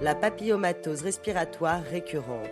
La papillomatose respiratoire récurrente.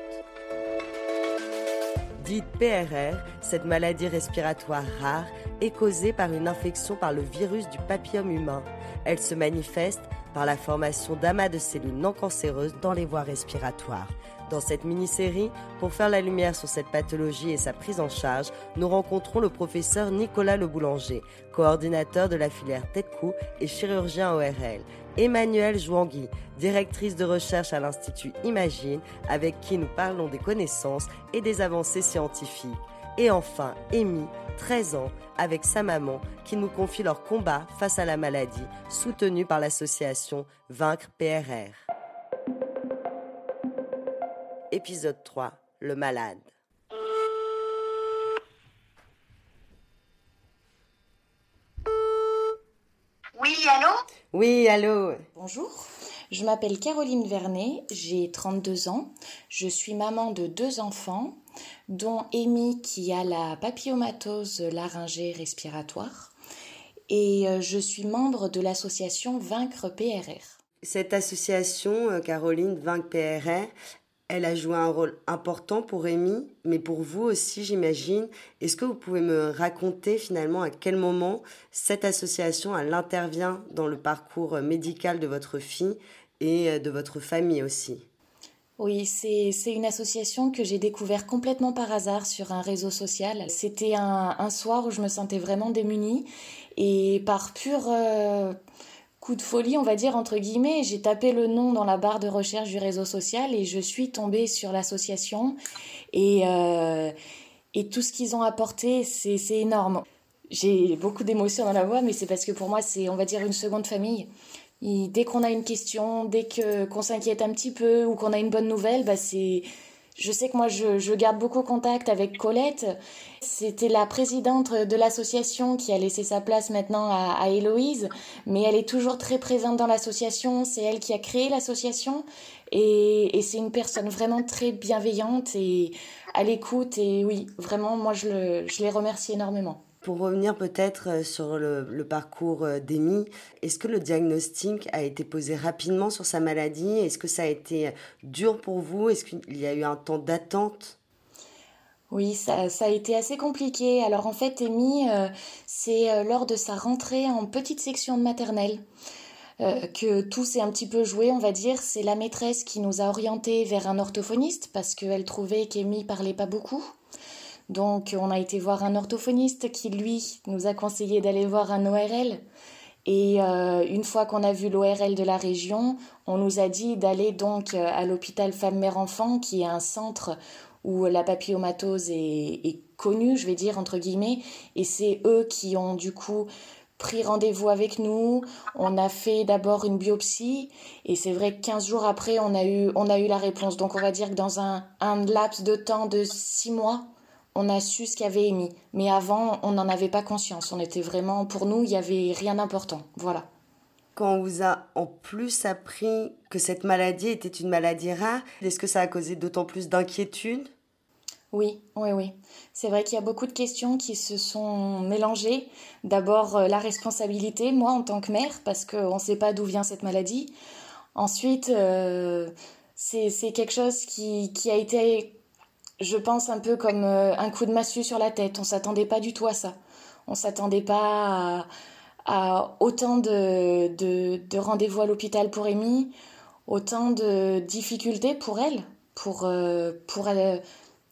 Dite PRR, cette maladie respiratoire rare est causée par une infection par le virus du papillome humain. Elle se manifeste par la formation d'amas de cellules non cancéreuses dans les voies respiratoires. Dans cette mini-série, pour faire la lumière sur cette pathologie et sa prise en charge, nous rencontrons le professeur Nicolas Le Boulanger, coordinateur de la filière tête-cou et chirurgien ORL, Emmanuelle Jouangui, directrice de recherche à l'Institut Imagine, avec qui nous parlons des connaissances et des avancées scientifiques. Et enfin, Amy, 13 ans, avec sa maman, qui nous confie leur combat face à la maladie, soutenu par l'association Vaincre PRR. Épisode 3. Le malade. Oui, allô? Oui, allô? Bonjour, je m'appelle Caroline Vernet, j'ai 32 ans, je suis maman de deux enfants, dont Amy qui a la papillomatose laryngée respiratoire, et euh, je suis membre de l'association Vaincre PRR. Cette association, euh, Caroline Vaincre PRR, elle a joué un rôle important pour Amy, mais pour vous aussi, j'imagine. Est-ce que vous pouvez me raconter finalement à quel moment cette association elle intervient dans le parcours médical de votre fille et de votre famille aussi? Oui, c'est une association que j'ai découvert complètement par hasard sur un réseau social. C'était un, un, soir où je me sentais vraiment démunie et par pure... Euh, coup de folie, on va dire, entre guillemets. J'ai tapé le nom dans la barre de recherche du réseau social et je suis tombée sur l'association. Et, euh, et tout ce qu'ils ont apporté, c'est énorme. J'ai beaucoup d'émotions dans la voix, mais c'est parce que pour moi, c'est, on va dire, une seconde famille. dès qu'on a une question, dès qu'on s'inquiète un petit peu ou qu'on a une bonne nouvelle, bah c'est je sais que moi, je, garde beaucoup contact avec Colette. C'était la présidente de l'association qui a laissé sa place maintenant à, Héloïse, mais elle est toujours très présente dans l'association. C'est elle qui a créé l'association et, c'est une personne vraiment très bienveillante et à l'écoute. Et oui, vraiment, moi, je, le, je les remercie énormément. Pour revenir peut-être euh, sur le, parcours euh, d'Amy, est-ce que le diagnostic a été posé rapidement sur sa maladie? Est-ce que ça a été dur pour vous? Est-ce qu'il y a eu un temps d'attente? Oui, ça, a été assez compliqué. Alors en fait, Amy, euh, c'est lors de sa rentrée en petite section de maternelle que tout s'est un petit peu joué, on va dire. C'est la maîtresse qui nous a orientés vers un orthophoniste parce qu'elle trouvait qu'Amy parlait pas beaucoup. Donc on a été voir un orthophoniste qui, lui, nous a conseillé d'aller voir un ORL. Et euh, une fois qu'on a vu l'ORL de la région, on nous a dit d'aller donc euh, à l'hôpital Femme-Mère-Enfant, qui est un centre où la papillomatose est, connue, je vais dire entre guillemets, et c'est eux qui ont du coup pris rendez-vous avec nous. On a fait d'abord une biopsie et c'est vrai que 15 jours après, on a eu, on a eu la réponse. Donc on va dire que dans un, un laps de temps de 6 mois, on a su ce qu'il avait émis. Mais avant, on n'en avait pas conscience. On était vraiment, pour nous, il n'y avait rien d'important. Voilà. Quand on vous a en plus appris que cette maladie était une maladie rare, est-ce que ça a causé d'autant plus d'inquiétude? Oui, oui, oui. C'est vrai qu'il y a beaucoup de questions qui se sont mélangées. D'abord, euh, la responsabilité, moi en tant que mère, parce qu'on ne sait pas d'où vient cette maladie. Ensuite, euh, c'est quelque chose qui, qui a été je pense un peu comme euh, un coup de massue sur la tête. On s'attendait pas du tout à ça. On s'attendait pas à, autant de, de, rendez-vous à l'hôpital pour Amy, autant de difficultés pour elle, pour, euh, pour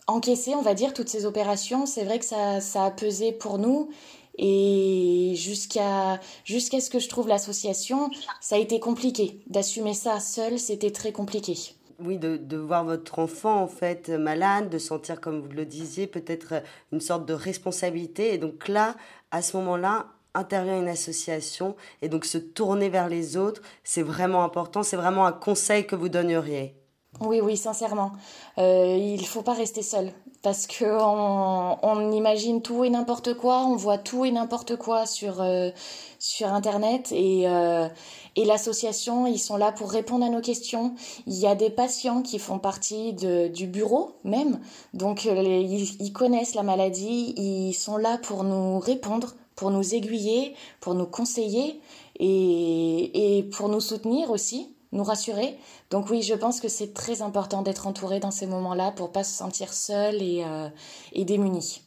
encaissé, on va dire, toutes ces opérations. C'est vrai que ça, ça a pesé pour nous. Et jusqu'à jusqu'à ce que je trouve l'association, ça a été compliqué. D'assumer ça seul, c'était très compliqué. Oui, de, de, voir votre enfant en fait malade, de sentir, comme vous le disiez, peut-être une sorte de responsabilité. Et donc là, à ce moment-là, intervient une association et donc se tourner vers les autres, c'est vraiment important. C'est vraiment un conseil que vous donneriez. Oui, oui, sincèrement. Euh, il faut pas rester seul parce qu'on on imagine tout et n'importe quoi, on voit tout et n'importe quoi sur, euh, sur Internet et, euh, et l'association, ils sont là pour répondre à nos questions. Il y a des patients qui font partie de, du bureau même, donc euh, ils, ils connaissent la maladie, ils sont là pour nous répondre, pour nous aiguiller, pour nous conseiller et, et pour nous soutenir aussi nous rassurer. Donc oui, je pense que c'est très important d'être entouré dans ces moments-là pour pas se sentir seul et, euh, et démuni.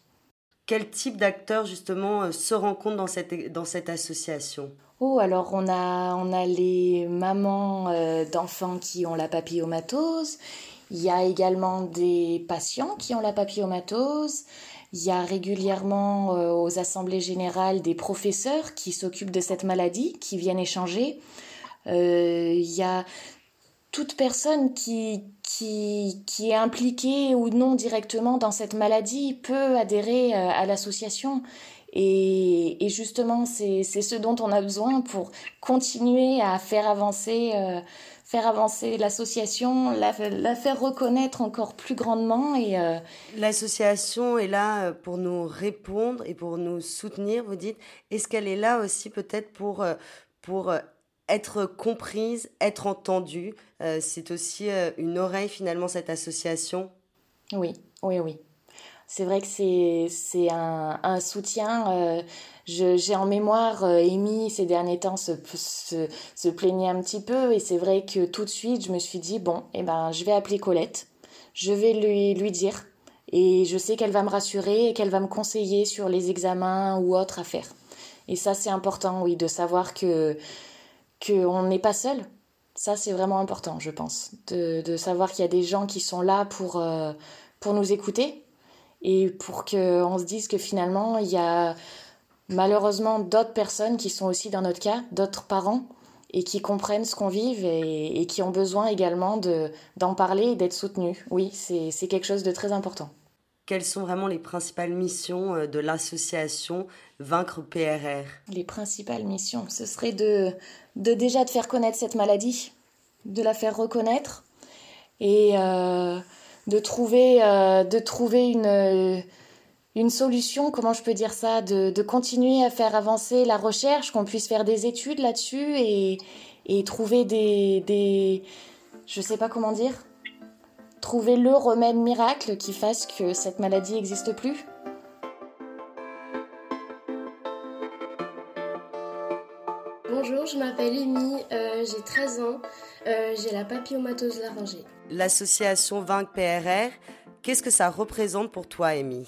Quel type d'acteurs justement euh, se rencontrent dans cette, dans cette association? Oh, alors on a, on a les mamans euh, d'enfants qui ont la papillomatose. Il y a également des patients qui ont la papillomatose. Il y a régulièrement aux assemblées générales des professeurs qui s'occupent de cette maladie, qui viennent échanger. Euh, il y a toute personne qui, qui, qui, est impliquée ou non directement dans cette maladie peut adhérer euh, à l'association. Et, et, justement, c'est ce dont on a besoin pour continuer à faire avancer, euh, faire avancer l'association, la, faire reconnaître encore plus grandement. Et euh... L'association est là pour nous répondre et pour nous soutenir, vous dites. Est-ce qu'elle est là aussi peut-être pour, pour être comprise, être entendue. Euh, c'est aussi euh, une oreille finalement cette association. Oui, oui, oui. C'est vrai que c'est un, un soutien. Euh, j'ai en mémoire, Amy, ces derniers temps, se, se, se, plaignait un petit peu. Et c'est vrai que tout de suite, je me suis dit, bon, eh ben, je vais appeler Colette. Je vais lui, lui dire. Et je sais qu'elle va me rassurer et qu'elle va me conseiller sur les examens ou autres à faire. Et ça, c'est important, oui, de savoir que qu'on n'est pas seul. Ça, c'est vraiment important, je pense, de, de savoir qu'il y a des gens qui sont là pour, euh, pour nous écouter et pour qu'on se dise que finalement, il y a malheureusement d'autres personnes qui sont aussi dans notre cas, d'autres parents, et qui comprennent ce qu'on vit et, et, qui ont besoin également d'en parler et d'être soutenus. Oui, c'est quelque chose de très important. Quelles sont vraiment les principales missions euh, de l'association Vaincre PRR Les principales missions, ce serait de, déjà de faire connaître cette maladie, de la faire reconnaître et euh, de trouver, euh, une, solution, comment je peux dire ça, de, continuer à faire avancer la recherche, qu'on puisse faire des études là-dessus et, et trouver des, des... Je sais pas comment dire trouver le remède miracle qui fasse que cette maladie n'existe plus? Bonjour, je m'appelle Amy, euh, j'ai 13 ans, euh, j'ai la papillomatose laryngée. L'association Vaincre PRR, qu'est-ce que ça représente pour toi, Amy?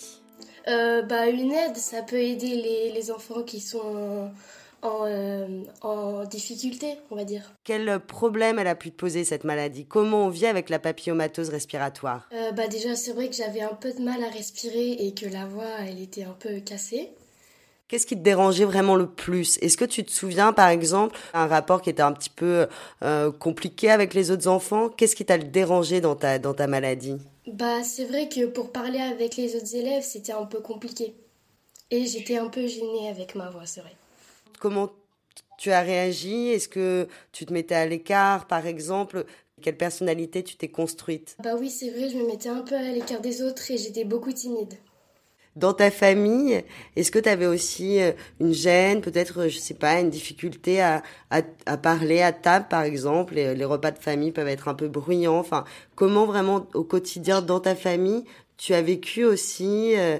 Euh, bah, Une aide, ça peut aider les, les enfants qui sont en, euh, en, difficulté, on va dire. Quel problème elle a pu te poser cette maladie? Comment on vit avec la papillomatose respiratoire? Euh, bah Déjà, c'est vrai que j'avais un peu de mal à respirer et que la voix, elle était un peu cassée. Qu'est-ce qui te dérangeait vraiment le plus? Est-ce que tu te souviens, par exemple, un rapport qui était un petit peu euh, compliqué avec les autres enfants? Qu'est-ce qui t'a dérangé dans ta, dans ta maladie? Bah, c'est vrai que pour parler avec les autres élèves, c'était un peu compliqué. Et j'étais un peu gênée avec ma voix, c'est vrai comment tu as réagi? Est-ce que tu te mettais à l'écart, par exemple? Quelle personnalité tu t'es construite? Bah oui, c'est vrai, je me mettais un peu à l'écart des autres et j'étais beaucoup timide. Dans ta famille, est-ce que tu avais aussi euh, une gêne, peut-être, je sais pas, une difficulté à, à, à parler à table, par exemple? Les, les, repas de famille peuvent être un peu bruyants. Enfin, comment vraiment au quotidien dans ta famille tu as vécu aussi euh,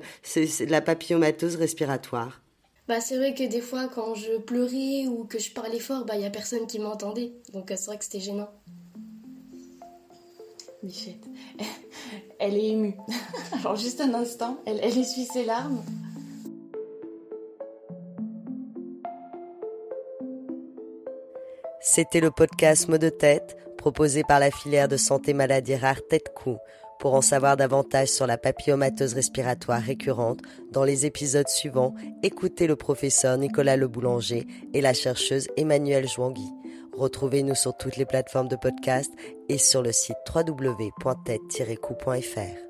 la papillomatose respiratoire? Bah, c'est vrai que des fois, quand je pleurais ou que je parlais fort, bah, il n'y a personne qui m'entendait. Donc, euh, c'est vrai que c'était gênant. Michette, elle est émue. Alors, juste un instant, elle, elle essuie ses larmes. C'était le podcast Mot de tête proposé par la filière de santé maladie rare Tête Cou Pour en savoir davantage sur la papillomateuse respiratoire récurrente, dans les épisodes suivants, écoutez le professeur Nicolas Le Boulanger et la chercheuse Emmanuelle Jouangui. Retrouvez-nous sur toutes les plateformes de podcast et sur le site www.tête-coup.fr.